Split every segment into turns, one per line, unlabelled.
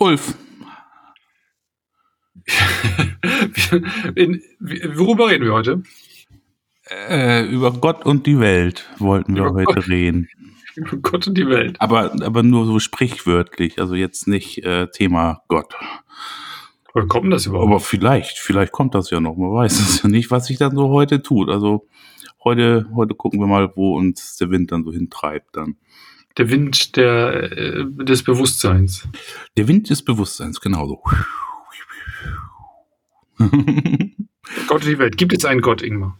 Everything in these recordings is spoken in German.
Ulf.
In, worüber reden wir heute?
Äh, über Gott und die Welt wollten wir
Über
heute
Gott.
reden.
Über Gott und die Welt.
Aber, aber nur so sprichwörtlich, also jetzt nicht äh, Thema Gott.
Woher kommt das überhaupt?
Aber vielleicht, vielleicht kommt das ja noch. Man weiß es ja nicht, was sich dann so heute tut. Also heute, heute gucken wir mal, wo uns der Wind dann so hintreibt dann.
Der Wind der, äh, des Bewusstseins.
Der Wind des Bewusstseins, genau so.
Gott und die Welt. Gibt es einen Gott, Ingmar?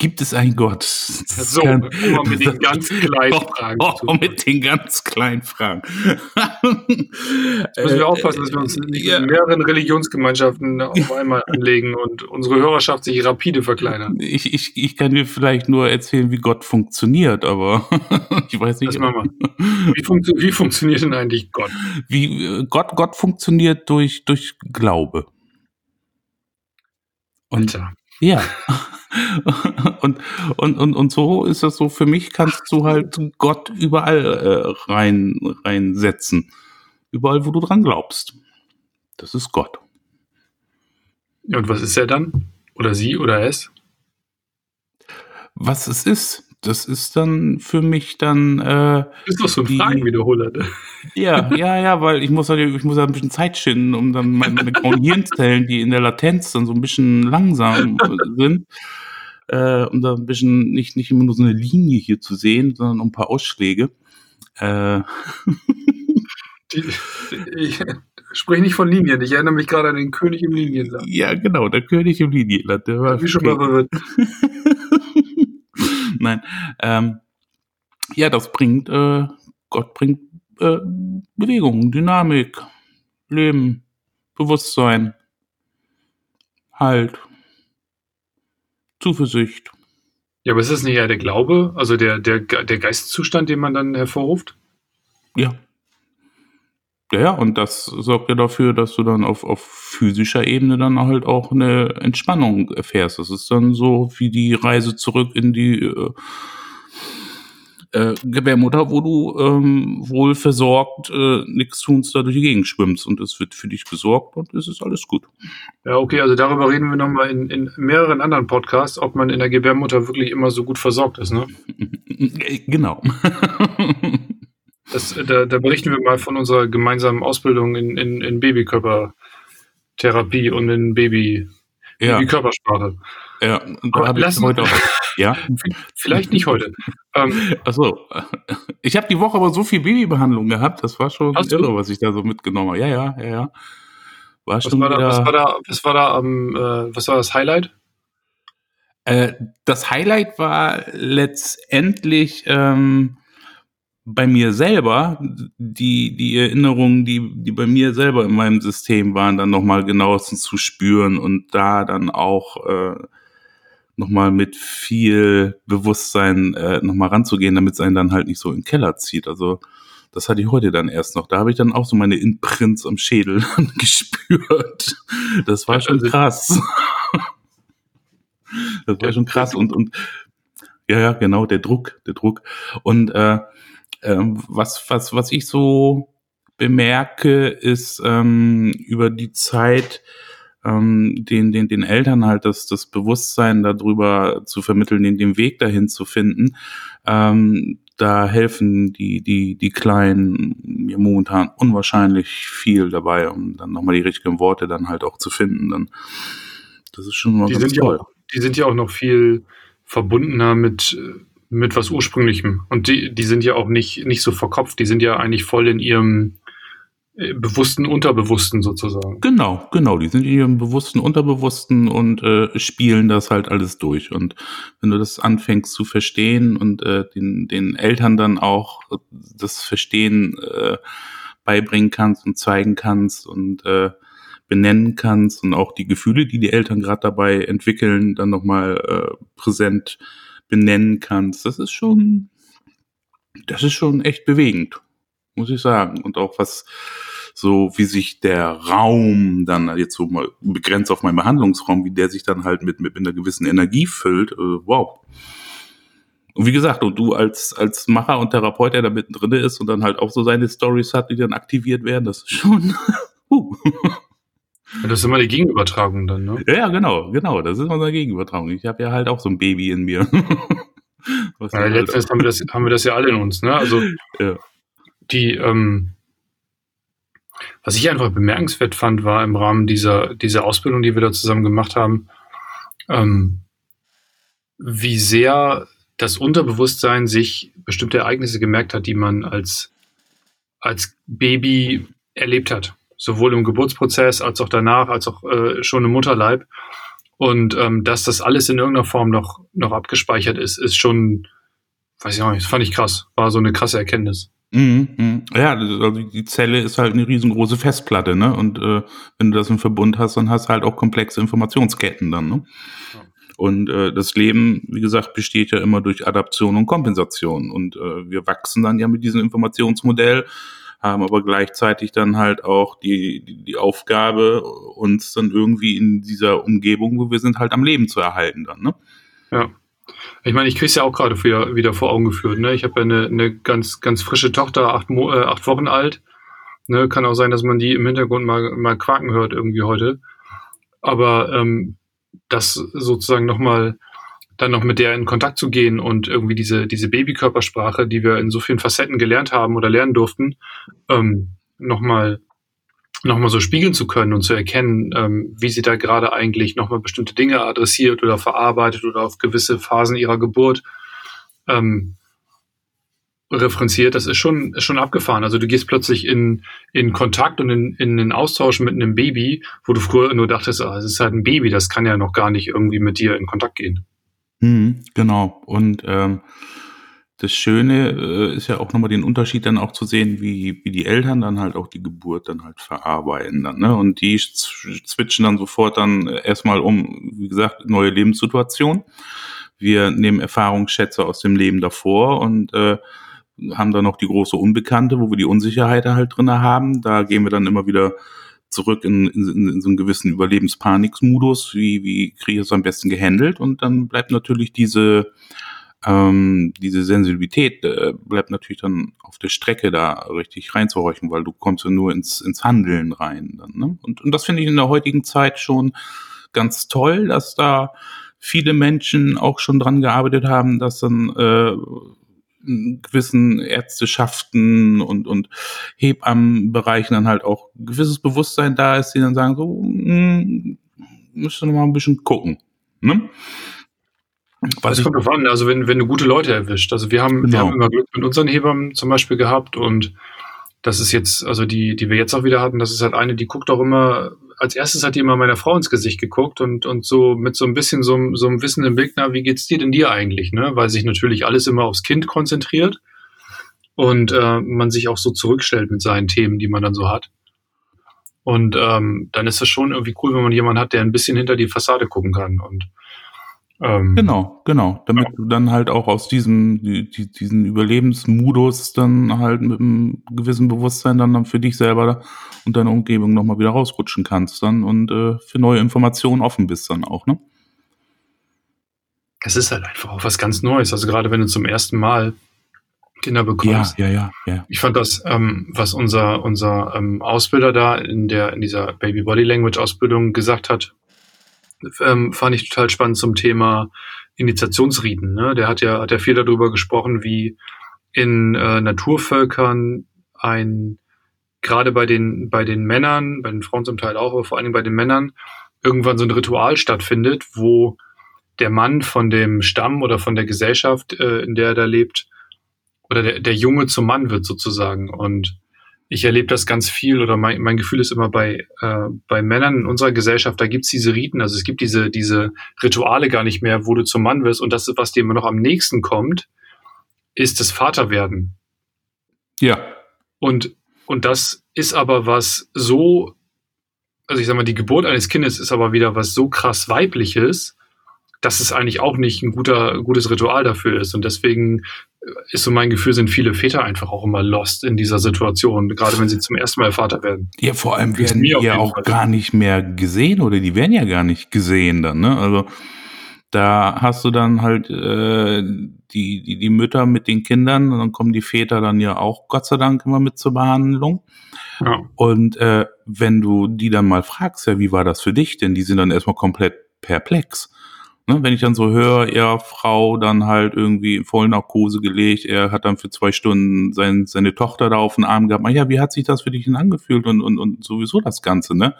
Gibt es einen Gott? Das
So,
kann-
mit den ganz kleinen
Oh,
Fragen
oh,
zu
mit den ganz kleinen Fragen.
Jetzt müssen wir aufpassen, dass wir uns nicht
Äh, ja.
mit mehreren Religionsgemeinschaften auf einmal anlegen und unsere Hörerschaft sich rapide verkleinert.
Ich, ich, ich kann dir vielleicht nur erzählen, wie Gott funktioniert, aber ich weiß nicht,
Das machen wir. Wie, funktio wie funktioniert denn eigentlich Gott?
wie äh, Gott, Gott funktioniert durch, durch Glaube. Und
Alter.
Ja. und, und, und, und so ist das so, für mich kannst du halt Gott überall äh, rein, reinsetzen. Überall, wo du dran glaubst. Das ist Gott.
Und was ist er dann? Oder sie oder es?
Was es ist, das ist dann für mich dann äh,
Du bist doch so ein Fragenwiederholer. Ne?
Ja, ja, ja, weil ich muss halt, ich muss halt ein bisschen Zeit schinden, um dann meine, grauen Hirnzellen, die in der Latenz dann so ein bisschen langsam sind, äh, um da ein bisschen nicht, nicht immer nur so eine Linie hier zu sehen, sondern ein paar Ausschläge. Äh,
Die, ich spreche nicht von Linien. Ich erinnere mich gerade an den König im Linienland.
ja, genau, der König im Linienland, der war
Wie schon mal verwirrt.
Nein, ähm, ja, das bringt, äh, Gott bringt äh, Bewegung, Dynamik, Leben, Bewusstsein, Halt, Zuversicht.
Ja, aber ist das nicht eher der Glaube, also der, der, der Geisteszustand, den man dann hervorruft?
Ja. Ja, ja, und das sorgt ja dafür, dass du dann auf, auf physischer Ebene dann halt auch eine Entspannung erfährst. Das ist dann so wie die Reise zurück in die äh, äh, Gebärmutter, wo du ähm, wohl versorgt äh, nichts tunst, da durch die Gegend schwimmst und es wird für dich gesorgt und es ist alles gut.
Ja, okay, also darüber reden wir nochmal in, in mehreren anderen Podcasts, ob man in der Gebärmutter wirklich immer so gut versorgt ist. Ne?
Genau.
Das, da, da berichten wir mal von unserer gemeinsamen Ausbildung in, in, in Babykörpertherapie und in Baby,
ja,
Babykörpersprache.
ja. Da habe ich heute auch. Ja.
Vielleicht nicht heute. Ähm,
Achso, ich habe die Woche aber so viel Babybehandlung gehabt, das war schon
Hast du?
irre, was ich da so mitgenommen habe. Ja, ja, ja, ja. War
was, war da, was war da, was war da am, äh, was war das Highlight?
Äh, das Highlight war letztendlich ähm, bei mir selber, die, die Erinnerungen, die, die bei mir selber in meinem System waren, dann nochmal genauestens zu spüren und da dann auch äh, nochmal mit viel Bewusstsein äh, nochmal ranzugehen, damit es einen dann halt nicht so in den Keller zieht. Also das hatte ich heute dann erst noch. Da habe ich dann auch so meine Imprints am Schädel gespürt. Das war schon
Also-
krass. Das war schon krass und, und ja, ja, genau, der Druck, der Druck. Und äh, ähm, was, was, was ich so bemerke, ist ähm, über die Zeit ähm, den, den, den Eltern halt das, das Bewusstsein darüber zu vermitteln, den, den Weg dahin zu finden. Ähm, da helfen die, die, die Kleinen mir momentan unwahrscheinlich viel dabei, um dann nochmal die richtigen Worte dann halt auch zu finden. Dann, das ist schon mal
Die
ganz
sind, ja
toll.
auch, die sind ja auch noch viel verbundener mit, äh, mit was Ursprünglichem. Und die, die sind ja auch nicht, nicht so verkopft. Die sind ja eigentlich voll in ihrem äh, bewussten Unterbewussten sozusagen.
Genau, genau. Die sind in ihrem bewussten, unterbewussten und äh, spielen das halt alles durch. Und wenn du das anfängst zu verstehen und äh, den, den Eltern dann auch das Verstehen äh, beibringen kannst und zeigen kannst und äh, benennen kannst und auch die Gefühle, die die Eltern gerade dabei entwickeln, dann nochmal äh, präsent benennen kannst, das ist schon, das ist schon echt bewegend, muss ich sagen. Und auch was so wie sich der Raum dann jetzt so mal begrenzt auf meinen Behandlungsraum, wie der sich dann halt mit, mit einer gewissen Energie füllt, äh, wow. Und wie gesagt, und du als, als Macher und Therapeut, der da mittendrin ist und dann halt auch so seine Stories hat, die dann aktiviert werden, das ist schon. uh.
Das ist immer die Gegenübertragung dann, ne?
Ja, genau, genau. Das ist eine Gegenübertragung. Ich habe ja halt auch so ein Baby in mir.
ja, halt letztens haben wir, das, haben wir das ja alle in uns, ne? Also ja. die, ähm, was ich einfach bemerkenswert fand, war im Rahmen dieser, dieser Ausbildung, die wir da zusammen gemacht haben, ähm, wie sehr das Unterbewusstsein sich bestimmte Ereignisse gemerkt hat, die man als, als Baby erlebt hat sowohl im Geburtsprozess als auch danach, als auch äh, schon im Mutterleib. Und ähm, dass das alles in irgendeiner Form noch, noch abgespeichert ist, ist schon, weiß ich auch nicht, das fand ich krass. War so eine krasse Erkenntnis.
Mhm, mh. Ja, also die Zelle ist halt eine riesengroße Festplatte, ne? Und äh, wenn du das im Verbund hast, dann hast du halt auch komplexe Informationsketten dann, ne? Ja. Und äh, das Leben, wie gesagt, besteht ja immer durch Adaption und Kompensation. Und äh, wir wachsen dann ja mit diesem Informationsmodell haben aber gleichzeitig dann halt auch die, die, die Aufgabe, uns dann irgendwie in dieser Umgebung, wo wir sind, halt am Leben zu erhalten dann, ne?
Ja. Ich meine, ich kriege es ja auch gerade wieder, wieder vor Augen geführt. Ne? Ich habe ja eine, eine ganz, ganz frische Tochter, acht, Mo äh, acht Wochen alt. Ne? Kann auch sein, dass man die im Hintergrund mal, mal quaken hört irgendwie heute. Aber ähm, das sozusagen nochmal dann noch mit der in Kontakt zu gehen und irgendwie diese, diese Babykörpersprache, die wir in so vielen Facetten gelernt haben oder lernen durften, ähm, nochmal noch mal so spiegeln zu können und zu erkennen, ähm, wie sie da gerade eigentlich nochmal bestimmte Dinge adressiert oder verarbeitet oder auf gewisse Phasen ihrer Geburt ähm, referenziert, das ist schon, ist schon abgefahren. Also du gehst plötzlich in, in Kontakt und in, in den Austausch mit einem Baby, wo du früher nur dachtest, ah, es ist halt ein Baby, das kann ja noch gar nicht irgendwie mit dir in Kontakt gehen.
Mhm, genau. Und ähm, das Schöne äh, ist ja auch nochmal den Unterschied dann auch zu sehen, wie, wie die Eltern dann halt auch die Geburt dann halt verarbeiten dann, ne? Und die switchen dann sofort dann erstmal um, wie gesagt, neue Lebenssituationen. Wir nehmen Erfahrungsschätze aus dem Leben davor und äh, haben dann noch die große Unbekannte, wo wir die Unsicherheit halt drinne haben. Da gehen wir dann immer wieder zurück in, in, in so einen gewissen Überlebenspanikmodus, wie, wie kriege ich es am besten gehandelt und dann bleibt natürlich diese, ähm, diese Sensibilität äh, bleibt natürlich dann auf der Strecke da richtig reinzuhorchen, weil du kommst ja nur ins, ins Handeln rein. Dann, ne? und, und das finde ich in der heutigen Zeit schon ganz toll, dass da viele Menschen auch schon dran gearbeitet haben, dass dann äh, gewissen Ärzteschaften und, und Hebammenbereichen dann halt auch gewisses Bewusstsein da ist, die dann sagen, so, hm, müsste noch mal ein bisschen gucken. Ne?
Was das kommt drauf an, also wenn, wenn du gute Leute erwischt. Also wir haben, genau. wir haben immer Glück mit unseren Hebammen zum Beispiel gehabt und das ist jetzt, also die, die wir jetzt auch wieder hatten, das ist halt eine, die guckt auch immer als erstes hat die immer meiner Frau ins Gesicht geguckt und, und so mit so ein bisschen so, so einem Wissen im Blick, na, wie geht's dir denn dir eigentlich, ne? Weil sich natürlich alles immer aufs Kind konzentriert und äh, man sich auch so zurückstellt mit seinen Themen, die man dann so hat. Und ähm, dann ist es schon irgendwie cool, wenn man jemanden hat, der ein bisschen hinter die Fassade gucken kann. Und
ähm, genau, genau. Damit ja. du dann halt auch aus diesem, die, diesen Überlebensmodus dann halt mit einem gewissen Bewusstsein dann, dann für dich selber und deine Umgebung nochmal wieder rausrutschen kannst dann und äh, für neue Informationen offen bist dann auch, ne?
Es ist halt einfach auch was ganz Neues. Also gerade wenn du zum ersten Mal Kinder bekommst.
Ja, ja, ja. ja.
Ich fand das, ähm, was unser, unser ähm, Ausbilder da in der, in dieser Baby Body Language Ausbildung gesagt hat, ähm, fand ich total spannend zum Thema Initiationsriten. Ne? Der hat ja, hat ja viel darüber gesprochen, wie in äh, Naturvölkern ein, gerade bei den, bei den Männern, bei den Frauen zum Teil auch, aber vor allem bei den Männern, irgendwann so ein Ritual stattfindet, wo der Mann von dem Stamm oder von der Gesellschaft, äh, in der er da lebt, oder der, der Junge zum Mann wird sozusagen. Und ich erlebe das ganz viel oder mein, mein Gefühl ist immer bei, äh, bei Männern in unserer Gesellschaft, da gibt's diese Riten, also es gibt diese, diese Rituale gar nicht mehr, wo du zum Mann wirst und das, was dir immer noch am nächsten kommt, ist das Vaterwerden.
Ja.
Und, und das ist aber was so, also ich sag mal, die Geburt eines Kindes ist aber wieder was so krass weibliches, dass es eigentlich auch nicht ein guter, gutes Ritual dafür ist. Und deswegen ist so mein Gefühl, sind viele Väter einfach auch immer lost in dieser Situation, gerade wenn sie zum ersten Mal Vater werden.
Ja, vor allem werden die ja auch Fall. gar nicht mehr gesehen oder die werden ja gar nicht gesehen dann, ne? Also Da hast du dann halt äh, die, die, die Mütter mit den Kindern und dann kommen die Väter dann ja auch Gott sei Dank immer mit zur Behandlung. Ja. Und äh, wenn du die dann mal fragst, ja, wie war das für dich? Denn die sind dann erstmal komplett perplex. Ne, wenn ich dann so höre, er Frau dann halt irgendwie in Vollnarkose gelegt, er hat dann für zwei Stunden sein, seine Tochter da auf den Arm gehabt. Ja, wie hat sich das für dich denn angefühlt und, und, und sowieso das Ganze, ne?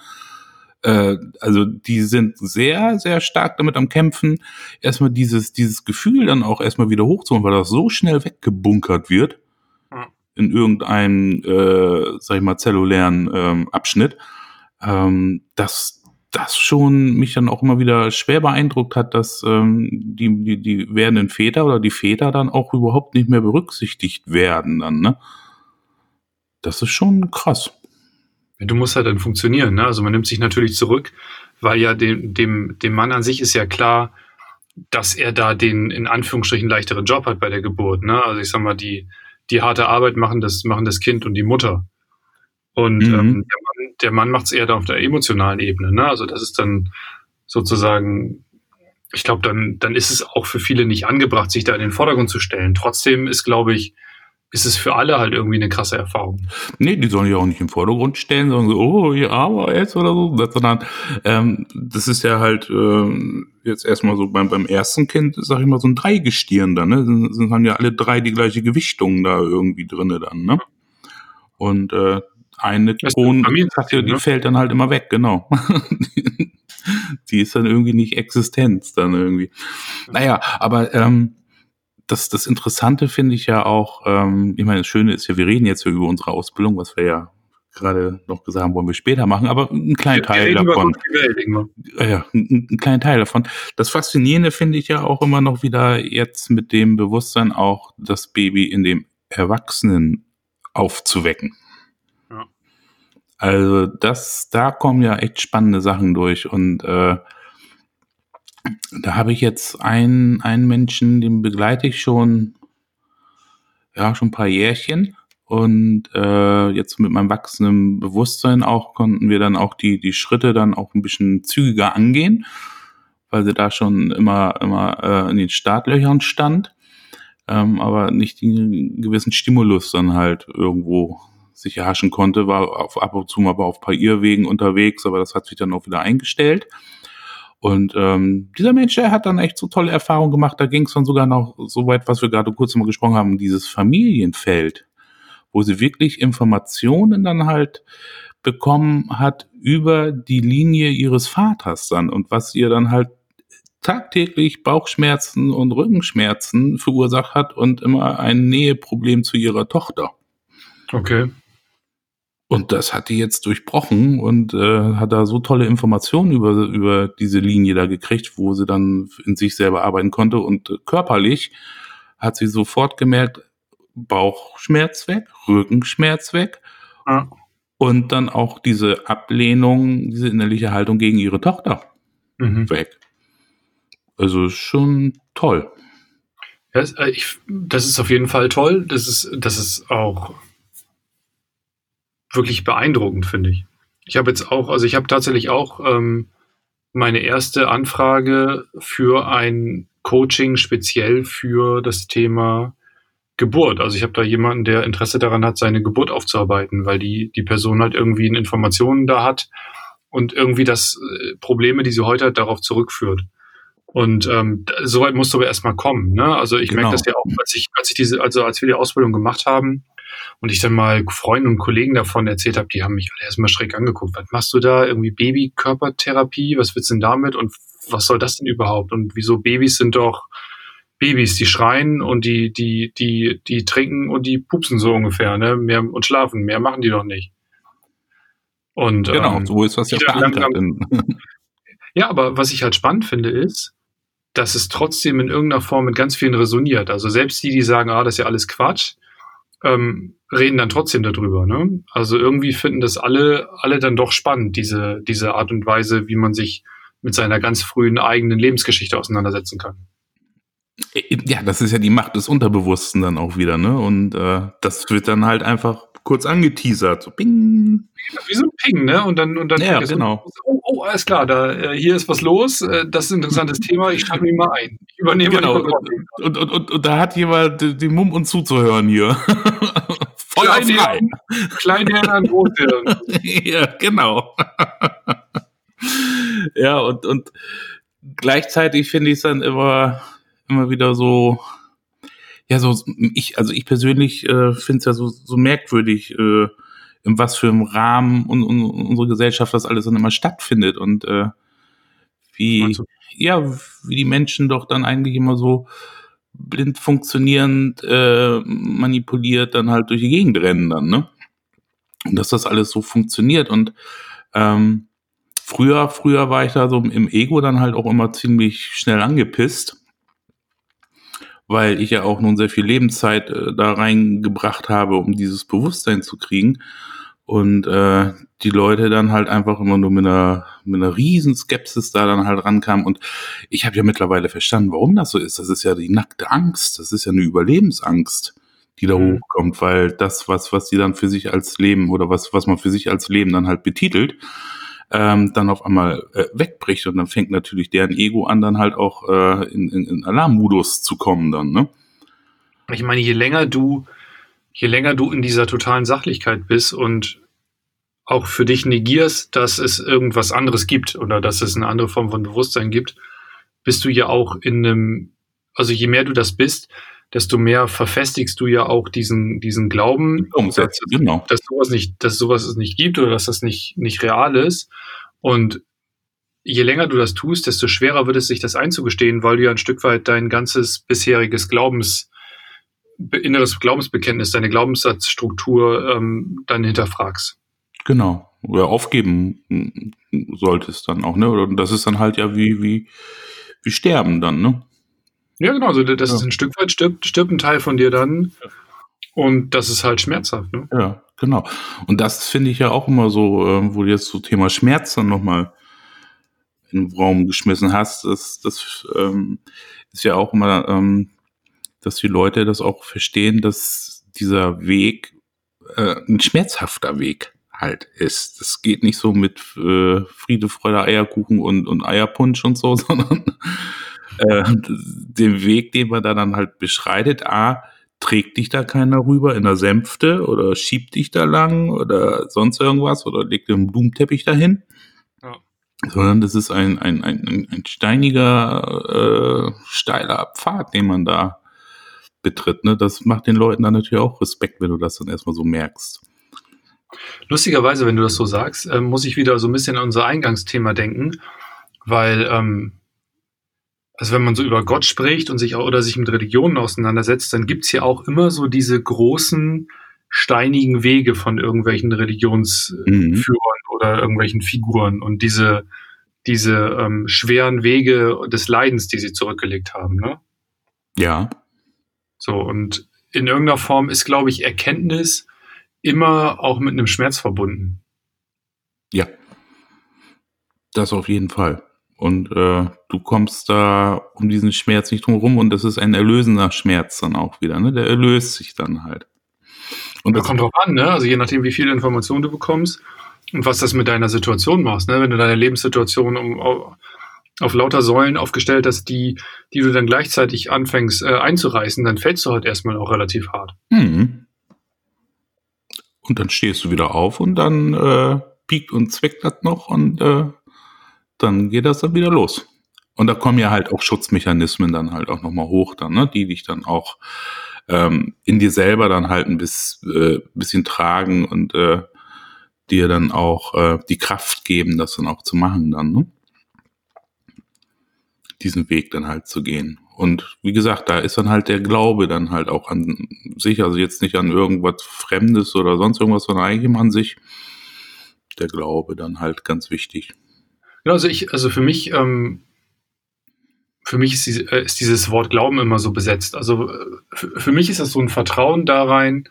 Äh, also die sind sehr, sehr stark damit am Kämpfen, erstmal dieses, dieses Gefühl dann auch erstmal wieder hochzuholen, weil das so schnell weggebunkert wird in irgendeinem, äh, sag ich mal, zellulären ähm, Abschnitt, ähm, dass das schon mich dann auch immer wieder schwer beeindruckt hat, dass ähm, die, die, die werdenden Väter oder die Väter dann auch überhaupt nicht mehr berücksichtigt werden dann, ne? Das ist schon krass.
Du musst halt dann funktionieren. Ne? Also man nimmt sich natürlich zurück, weil ja dem, dem, dem Mann an sich ist ja klar, dass er da den in Anführungsstrichen leichteren Job hat bei der Geburt. Ne? Also ich sag mal, die, die harte Arbeit machen das, machen das Kind und die Mutter. Und mhm. ähm, der Mann, macht es eher da auf der emotionalen Ebene. Ne? Also das ist dann sozusagen, ich glaube, dann, dann ist es auch für viele nicht angebracht, sich da in den Vordergrund zu stellen. Trotzdem ist, glaube ich, ist es für alle halt irgendwie eine krasse Erfahrung.
Nee, die sollen ja auch nicht im Vordergrund stellen, sondern so, oh, ja, aber jetzt oder so, sondern ähm, das ist ja halt ähm, jetzt erstmal so beim, beim ersten Kind, sag ich mal, so ein Dreigestirn da, ne? Sind, sind haben ja alle drei die gleiche Gewichtung da irgendwie drinne dann, ne? Und äh, eine Kronenzacke, die ne? fällt dann halt immer weg, genau. die ist dann irgendwie nicht Existenz dann irgendwie. Naja, aber ähm, das, das Interessante finde ich ja auch, ähm, ich meine, das Schöne ist ja, wir reden jetzt ja über unsere Ausbildung, was wir ja gerade noch gesagt haben, wollen wir später machen, aber ein kleiner Teil davon. ja, ein, ein kleiner Teil davon. Das Faszinierende finde ich ja auch immer noch wieder jetzt mit dem Bewusstsein auch das Baby in dem Erwachsenen aufzuwecken. Also das, da kommen ja echt spannende Sachen durch und äh, da habe ich jetzt einen, einen Menschen, den begleite ich schon, ja, schon ein paar Jährchen. Und äh, jetzt mit meinem wachsenden Bewusstsein auch konnten wir dann auch die, die Schritte dann auch ein bisschen zügiger angehen, weil sie da schon immer, immer äh, in den Startlöchern stand, ähm, aber nicht den gewissen Stimulus dann halt irgendwo sich erhaschen konnte, war auf, ab und zu mal auf ein paar Irrwegen unterwegs, aber das hat sich dann auch wieder eingestellt. Und ähm, dieser Mensch, der hat dann echt so tolle Erfahrungen gemacht. Da ging es dann sogar noch so weit, was wir gerade kurz mal gesprochen haben, dieses Familienfeld, wo sie wirklich Informationen dann halt bekommen hat über die Linie ihres Vaters dann und was ihr dann halt tagtäglich Bauchschmerzen und Rückenschmerzen verursacht hat und immer ein Näheproblem zu ihrer Tochter.
Okay.
Und das hat die jetzt durchbrochen und äh, hat da so tolle Informationen über, über diese Linie da gekriegt, wo sie dann in sich selber arbeiten konnte. Und äh, körperlich hat sie sofort gemerkt, Bauchschmerz weg, Rückenschmerz weg. Ja. Und dann auch diese Ablehnung, diese innerliche Haltung gegen ihre Tochter mhm. weg. Also schon toll.
Ja, äh, ich, das ist auf jeden Fall toll. Das ist, das ist auch wirklich beeindruckend, finde ich. Ich habe jetzt auch, also ich habe tatsächlich auch ähm, meine erste Anfrage für ein Coaching speziell für das Thema Geburt. Also ich habe da jemanden, der Interesse daran hat, seine Geburt aufzuarbeiten, weil die, die Person halt irgendwie Informationen da hat und irgendwie das äh, Probleme, die sie heute hat, darauf zurückführt. Und ähm, soweit musst du aber erstmal kommen. Ne? Also ich genau. merke das ja auch, als ich, als ich diese, also als wir die Ausbildung gemacht haben, und ich dann mal Freunden und Kollegen davon erzählt habe, die haben mich alle erstmal schräg angeguckt. Was machst du da? Irgendwie Babykörpertherapie? Was willst du denn damit? Und was soll das denn überhaupt? Und wieso Babys sind doch Babys, die schreien und die, die, die, die trinken und die pupsen so ungefähr, ne? Mehr und schlafen. Mehr machen die doch nicht.
Und, genau, ähm, so ist was ja verankert.
ja, aber was ich halt spannend finde, ist, dass es trotzdem in irgendeiner Form mit ganz vielen resoniert. Also selbst die, die sagen, ah, das ist ja alles Quatsch, ähm, reden dann trotzdem darüber. Ne? Also irgendwie finden das alle, alle dann doch spannend, diese, diese Art und Weise, wie man sich mit seiner ganz frühen eigenen Lebensgeschichte auseinandersetzen kann.
Ja, das ist ja die Macht des Unterbewussten dann auch wieder, ne? Und äh, das wird dann halt einfach kurz angeteasert, so ping.
Wie so ein Ping, ne? Und dann, und dann
ja, genau.
So, oh, oh, alles klar, da äh, hier ist was los, äh, das ist ein interessantes Thema, ich schalte mich mal ein. Ich
übernehme genau. Und, und, und, und, und da hat jemand den Mumm und zuzuhören hier.
Feuer frei. Kleinhirn an Großhirn.
ja, genau. ja, und, und gleichzeitig finde ich es dann immer, immer wieder so, ja, so, ich, also ich persönlich äh, finde es ja so, so merkwürdig, äh, in was für einem Rahmen und, und, unsere Gesellschaft das alles dann immer stattfindet und äh, wie, ja, wie die Menschen doch dann eigentlich immer so blind funktionierend äh, manipuliert dann halt durch die Gegend rennen dann, ne? Und dass das alles so funktioniert und ähm, früher, früher war ich da so im Ego dann halt auch immer ziemlich schnell angepisst, weil ich ja auch nun sehr viel Lebenszeit äh, da reingebracht habe, um dieses Bewusstsein zu kriegen und äh, die Leute dann halt einfach immer nur mit einer, mit einer riesen Skepsis da dann halt rankamen. Und ich habe ja mittlerweile verstanden, warum das so ist. Das ist ja die nackte Angst. Das ist ja eine Überlebensangst, die da mhm. hochkommt, weil das, was, was die dann für sich als Leben oder was, was man für sich als Leben dann halt betitelt, ähm, dann auf einmal äh, wegbricht. Und dann fängt natürlich deren Ego an, dann halt auch äh, in, in, in Alarmmodus zu kommen dann, ne?
Ich meine, je länger du je länger du in dieser totalen Sachlichkeit bist und auch für dich negierst, dass es irgendwas anderes gibt oder dass es eine andere Form von Bewusstsein gibt, bist du ja auch in einem, also je mehr du das bist, desto mehr verfestigst du ja auch diesen, diesen Glauben,
Umsätze, dass, genau.
dass sowas nicht, dass sowas es nicht gibt oder dass das nicht, nicht real ist. Und je länger du das tust, desto schwerer wird es sich das einzugestehen, weil du ja ein Stück weit dein ganzes bisheriges Glaubens, inneres Glaubensbekenntnis, deine Glaubenssatzstruktur ähm, dann hinterfragst.
Genau. Oder aufgeben solltest dann auch, ne? Und das ist dann halt ja wie, wie, wie sterben dann, ne?
Ja, genau. Also das ja. ist ein Stück weit stirbt, stirbt ein Teil von dir dann. Und das ist halt schmerzhaft, ne?
Ja, genau. Und das finde ich ja auch immer so, äh, wo du jetzt so Thema Schmerz dann nochmal in den Raum geschmissen hast, das, das ähm, ist ja auch immer ähm, dass die Leute das auch verstehen, dass dieser Weg äh, ein schmerzhafter Weg halt ist. Das geht nicht so mit äh, Friede, Freude, Eierkuchen und, und Eierpunsch und so, sondern äh, den Weg, den man da dann halt beschreitet, a, trägt dich da keiner rüber in der Sänfte oder schiebt dich da lang oder sonst irgendwas oder legt einen Blumenteppich dahin. Ja. Sondern das ist ein, ein, ein, ein steiniger, äh, steiler Pfad, den man da betritt. Ne? Das macht den Leuten dann natürlich auch Respekt, wenn du das dann erstmal so merkst.
Lustigerweise, wenn du das so sagst, äh, muss ich wieder so ein bisschen an unser Eingangsthema denken, weil, ähm, also wenn man so über Gott spricht und sich auch, oder sich mit Religionen auseinandersetzt, dann gibt es ja auch immer so diese großen steinigen Wege von irgendwelchen Religionsführern mhm. oder irgendwelchen Figuren und diese, diese ähm, schweren Wege des Leidens, die sie zurückgelegt haben, ne?
Ja.
So, und in irgendeiner Form ist, glaube ich, Erkenntnis immer auch mit einem Schmerz verbunden.
Ja. Das auf jeden Fall. Und äh, du kommst da um diesen Schmerz nicht drum rum und das ist ein erlösender Schmerz dann auch wieder, ne? Der erlöst sich dann halt.
Und das kommt drauf an, ne? Also je nachdem, wie viele Informationen du bekommst und was das mit deiner Situation machst, ne? Wenn du deine Lebenssituation um, auf lauter Säulen aufgestellt hast, die, die du dann gleichzeitig anfängst äh, einzureißen, dann fällst du halt erstmal auch relativ hart.
Mhm. Und dann stehst du wieder auf und dann äh, piekt und zweckt das noch und äh, dann geht das dann wieder los. Und da kommen ja halt auch Schutzmechanismen dann halt auch nochmal hoch, dann, ne, die dich dann auch ähm, in dir selber dann halt ein bis, äh, bisschen tragen und äh, dir dann auch äh, die Kraft geben, das dann auch zu machen dann, ne? diesen Weg dann halt zu gehen. Und wie gesagt, da ist dann halt der Glaube dann halt auch an sich, also jetzt nicht an irgendwas Fremdes oder sonst irgendwas, sondern eigentlich an sich der Glaube dann halt ganz wichtig.
Ja, also ich, also für mich, ähm, für mich ist, die, äh, ist, dieses Wort Glauben immer so besetzt. Also äh, für, für mich ist das so ein Vertrauen da rein,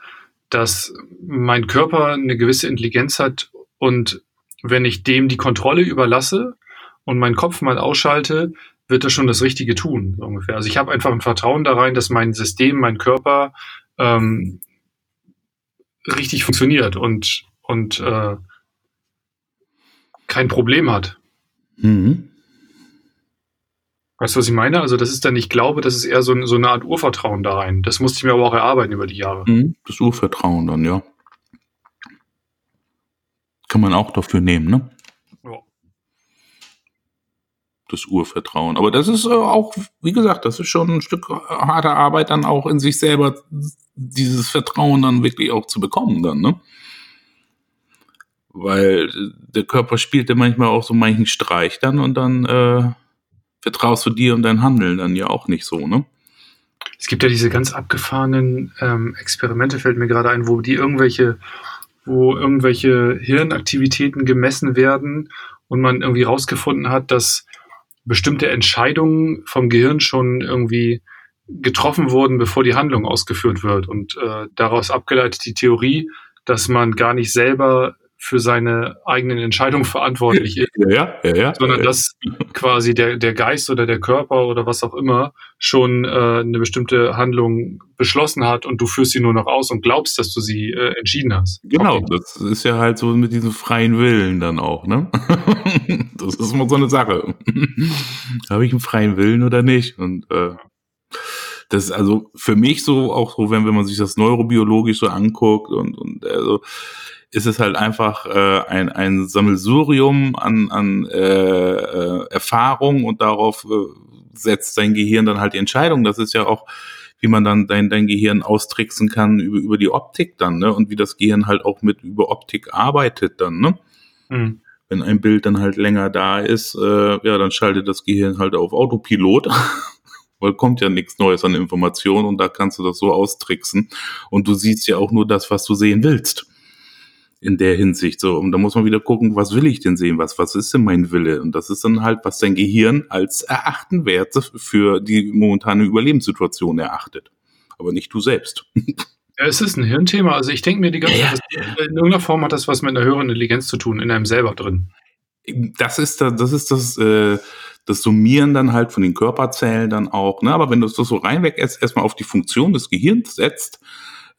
dass mein Körper eine gewisse Intelligenz hat und wenn ich dem die Kontrolle überlasse und meinen Kopf mal ausschalte, wird er schon das Richtige tun, so ungefähr. Also ich habe einfach ein Vertrauen da rein, dass mein System, mein Körper ähm, richtig funktioniert und, und äh, kein Problem hat. Mhm. Weißt du, was ich meine? Also das ist dann nicht Glaube, das ist eher so, so eine Art Urvertrauen da rein. Das musste ich mir aber auch erarbeiten über die Jahre.
Mhm, das Urvertrauen dann, ja. Kann man auch dafür nehmen, ne? Ja. Das Urvertrauen. Aber das ist äh, auch, wie gesagt, das ist schon ein Stück harter Arbeit, dann auch in sich selber dieses Vertrauen dann wirklich auch zu bekommen, dann, ne? Weil der Körper spielt ja manchmal auch so manchen Streich dann und dann äh, vertraust du dir und dein Handeln dann ja auch nicht so, ne?
Es gibt ja diese ganz abgefahrenen ähm, Experimente, fällt mir gerade ein, wo die irgendwelche, wo irgendwelche Hirnaktivitäten gemessen werden und man irgendwie rausgefunden hat, dass bestimmte Entscheidungen vom Gehirn schon irgendwie getroffen wurden, bevor die Handlung ausgeführt wird. Und äh, daraus abgeleitet die Theorie, dass man gar nicht selber für seine eigenen Entscheidungen verantwortlich ist,
ja, ja, ja,
sondern dass quasi der, der Geist oder der Körper oder was auch immer schon äh, eine bestimmte Handlung beschlossen hat und du führst sie nur noch aus und glaubst, dass du sie äh, entschieden hast.
Genau, das ist ja halt so mit diesem freien Willen dann auch, ne? das ist immer so eine Sache. Habe ich einen freien Willen oder nicht? Und äh, das ist also für mich so auch so, wenn, wenn man sich das neurobiologisch so anguckt und, und also ist es halt einfach äh, ein, ein Sammelsurium an, an äh, äh, Erfahrung und darauf äh, setzt dein Gehirn dann halt die Entscheidung. Das ist ja auch, wie man dann dein, dein Gehirn austricksen kann über, über die Optik dann, ne? Und wie das Gehirn halt auch mit über Optik arbeitet dann, ne? Mhm. Wenn ein Bild dann halt länger da ist, äh, ja, dann schaltet das Gehirn halt auf Autopilot. weil kommt ja nichts Neues an Informationen und da kannst du das so austricksen. Und du siehst ja auch nur das, was du sehen willst in der Hinsicht. So, und da muss man wieder gucken, was will ich denn sehen? Was, was ist denn mein Wille? Und das ist dann halt, was dein Gehirn als erachten Werte für die momentane Überlebenssituation erachtet. Aber nicht du selbst.
Ja, es ist ein Hirnthema. Also ich denke mir die ganze Zeit, ja, in irgendeiner Form hat das was mit einer höheren Intelligenz zu tun, in einem selber drin.
Das ist das, das ist das, äh, das Summieren dann halt von den Körperzellen dann auch. Ne? Aber wenn du das so reinweg erst erstmal auf die Funktion des Gehirns setzt,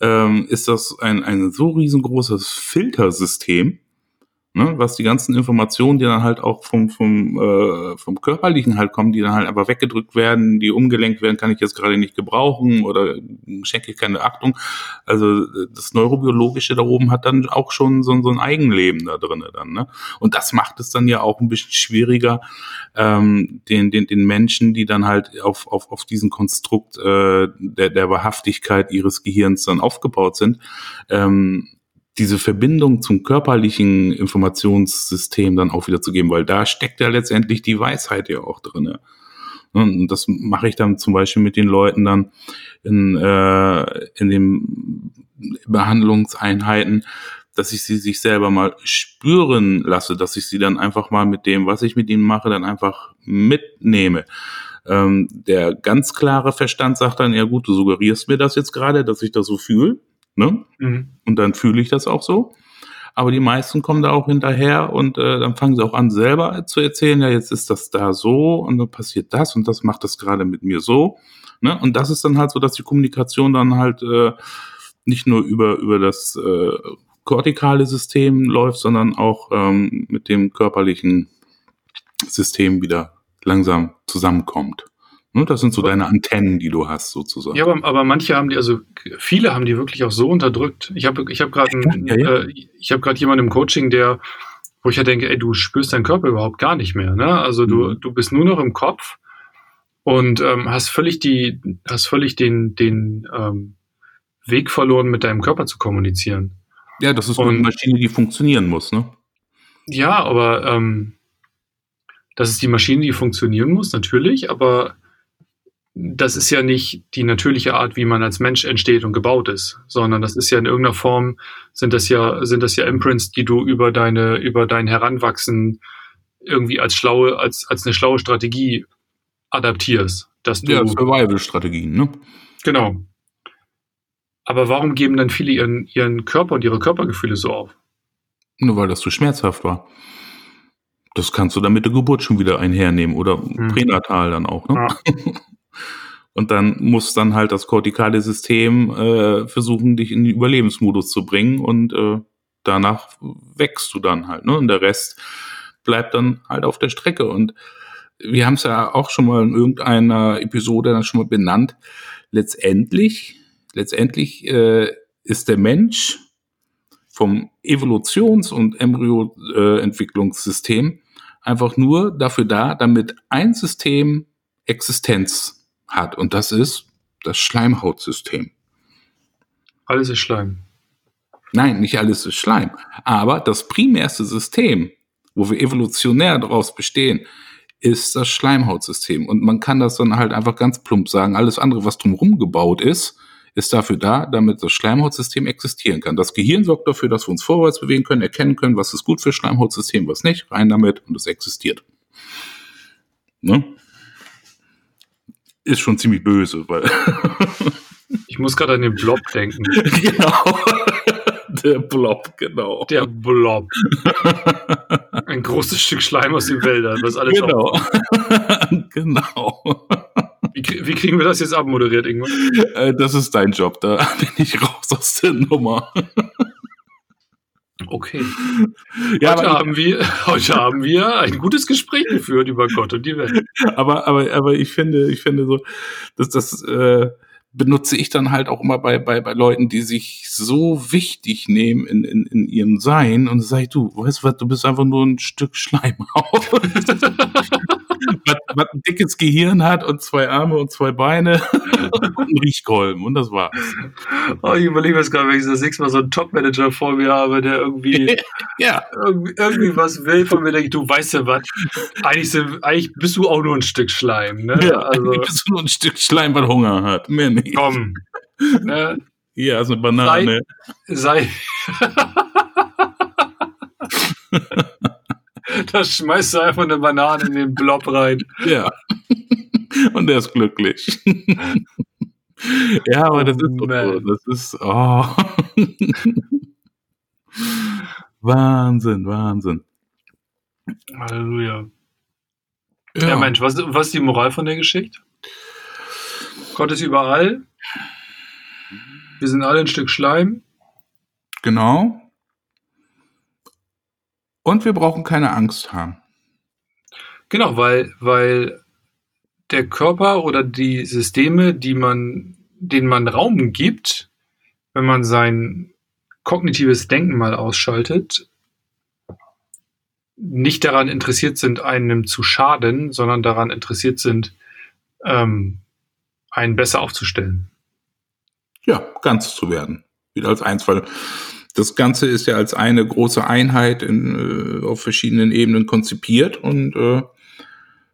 ähm, ist das ein, ein so riesengroßes Filtersystem, ne, was die ganzen Informationen, die dann halt auch vom, vom, äh, vom Körperlichen halt kommen, die dann halt einfach weggedrückt werden, die umgelenkt werden, kann ich jetzt gerade nicht gebrauchen oder schenke ich keine Achtung. Also das Neurobiologische da oben hat dann auch schon so, so ein Eigenleben da drin dann. Ne? Und das macht es dann ja auch ein bisschen schwieriger, ähm, den, den, den Menschen, die dann halt auf, auf, auf diesen Konstrukt äh, der, der Wahrhaftigkeit ihres Gehirns dann aufgebaut sind, ähm, diese Verbindung zum körperlichen Informationssystem dann auch wieder zu geben, weil da steckt ja letztendlich die Weisheit ja auch drinne. Und das mache ich dann zum Beispiel mit den Leuten dann in, äh, in den Behandlungseinheiten, dass ich sie sich selber mal spüren lasse, dass ich sie dann einfach mal mit dem, was ich mit ihnen mache, dann einfach mitnehme. Ähm, der ganz klare Verstand sagt dann, ja gut, du suggerierst mir das jetzt gerade, dass ich das so fühle. Ne? Mhm. Und dann fühle ich das auch so. Aber die meisten kommen da auch hinterher und äh, dann fangen sie auch an, selber zu erzählen, ja, jetzt ist das da so und dann passiert das und das macht das gerade mit mir so. Ne? Und das ist dann halt so, dass die Kommunikation dann halt äh, nicht nur über, über das äh, kortikale System läuft, sondern auch ähm, mit dem körperlichen System wieder langsam zusammenkommt. Ne, das sind so deine Antennen, die du hast, sozusagen.
Ja, aber, aber manche haben die, also viele haben die wirklich auch so unterdrückt. Ich habe ich hab gerade ja, ja. äh, ich hab jemanden im Coaching, der, wo ich ja denke, ey, du spürst deinen Körper überhaupt gar nicht mehr. Ne? Also du, mhm. du bist nur noch im Kopf und ähm, hast völlig die, hast völlig den, den ähm, Weg verloren, mit deinem Körper zu kommunizieren.
Ja, das ist und, eine Maschine, die funktionieren muss, ne?
Ja, aber ähm, das ist die Maschine, die funktionieren muss, natürlich, aber das ist ja nicht die natürliche Art, wie man als Mensch entsteht und gebaut ist, sondern das ist ja in irgendeiner Form sind das ja sind das ja Imprints, die du über deine über dein Heranwachsen irgendwie als schlaue als als eine schlaue Strategie adaptierst, dass du
ja Survival-Strategien, ne?
Genau. Aber warum geben dann viele ihren ihren Körper und ihre Körpergefühle so auf?
Nur weil das zu schmerzhaft war Das kannst du dann mit der Geburt schon wieder einhernehmen oder hm. pränatal dann auch. Ne? Ja. Und dann muss dann halt das kortikale System äh, versuchen, dich in den Überlebensmodus zu bringen und äh, danach wächst du dann halt. Ne? Und der Rest bleibt dann halt auf der Strecke. Und wir haben es ja auch schon mal in irgendeiner Episode dann schon mal benannt. Letztendlich, letztendlich äh, ist der Mensch vom Evolutions- und Embryoentwicklungssystem einfach nur dafür da, damit ein System Existenz hat. Und das ist das Schleimhautsystem.
Alles ist Schleim.
Nein, nicht alles ist Schleim. Aber das primärste System, wo wir evolutionär daraus bestehen, ist das Schleimhautsystem. Und man kann das dann halt einfach ganz plump sagen. Alles andere, was drumherum gebaut ist, ist dafür da, damit das Schleimhautsystem existieren kann. Das Gehirn sorgt dafür, dass wir uns vorwärts bewegen können, erkennen können, was ist gut für Schleimhautsystem, was nicht. Rein damit und es existiert. Ne? Ist schon ziemlich böse, weil.
ich muss gerade an den Blob denken. genau.
Der Blob, genau.
Der Blob. Ein großes Stück Schleim aus den Wäldern, was alles
Genau. genau.
Wie, wie, kriegen wir das jetzt abmoderiert, Ingmar?
Äh, das ist dein Job, da bin ich raus aus der Nummer.
Okay. Ja, heute, haben wir, heute haben wir ein gutes Gespräch geführt über Gott und die Welt.
Aber, aber, aber ich finde, ich finde so, dass das äh, benutze ich dann halt auch immer bei, bei, bei Leuten, die sich so wichtig nehmen in, in, in ihrem Sein und sag ich, du, weißt du was, du bist einfach nur ein Stück Schleimhaut. was, was ein dickes Gehirn hat und zwei Arme und zwei Beine und ein Riechkolben und das war's.
Oh, ich überlege mir gerade, wenn ich das nächste Mal so einen Top-Manager vor mir habe, der irgendwie,
ja.
irgendwie, irgendwie, was will von mir, denke ich, du weißt ja was, eigentlich, sind, eigentlich bist du auch nur ein Stück Schleim. Ne?
Ja, also, bist du nur ein Stück Schleim, was Hunger hat, mehr nicht.
Komm. Ne?
Hier ist eine Banane.
Sei. sei da schmeißt du einfach eine Banane in den Blob rein.
Ja. Und der ist glücklich. ja, aber das ist so, das ist oh. Wahnsinn, Wahnsinn.
Halleluja. Ja. ja, Mensch, was, was ist die Moral von der Geschichte? Gott ist überall. Wir sind alle ein Stück Schleim.
Genau. Und wir brauchen keine Angst haben.
Genau, weil, weil der Körper oder die Systeme, die man, denen man Raum gibt, wenn man sein kognitives Denken mal ausschaltet, nicht daran interessiert sind, einem zu schaden, sondern daran interessiert sind, ähm, einen besser aufzustellen.
Ja, ganz zu werden. Wieder als eins, weil das Ganze ist ja als eine große Einheit in, äh, auf verschiedenen Ebenen konzipiert und äh,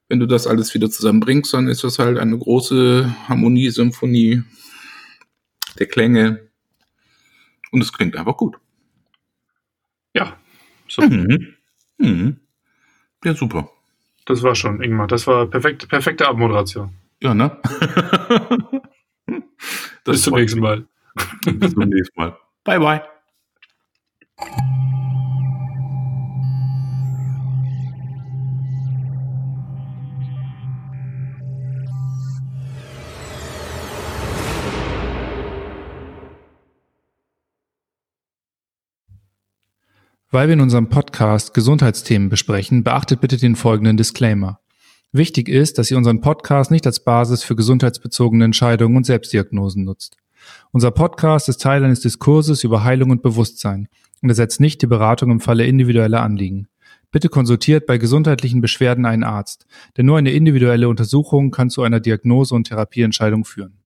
wenn du das alles wieder zusammenbringst, dann ist das halt eine große Harmonie, Symphonie der Klänge und es klingt einfach gut.
Ja,
so. Mhm. Mhm. Ja, super.
Das war schon, Ingmar. Das war perfekt, perfekte Abmoderation.
Ja, ne?
Bis zum nächsten Mal.
Bis zum nächsten Mal. Bye, bye.
Weil wir in unserem Podcast Gesundheitsthemen besprechen, beachtet bitte den folgenden Disclaimer. Wichtig ist, dass ihr unseren Podcast nicht als Basis für gesundheitsbezogene Entscheidungen und Selbstdiagnosen nutzt. Unser Podcast ist Teil eines Diskurses über Heilung und Bewusstsein und ersetzt nicht die Beratung im Falle individueller Anliegen. Bitte konsultiert bei gesundheitlichen Beschwerden einen Arzt, denn nur eine individuelle Untersuchung kann zu einer Diagnose und Therapieentscheidung führen.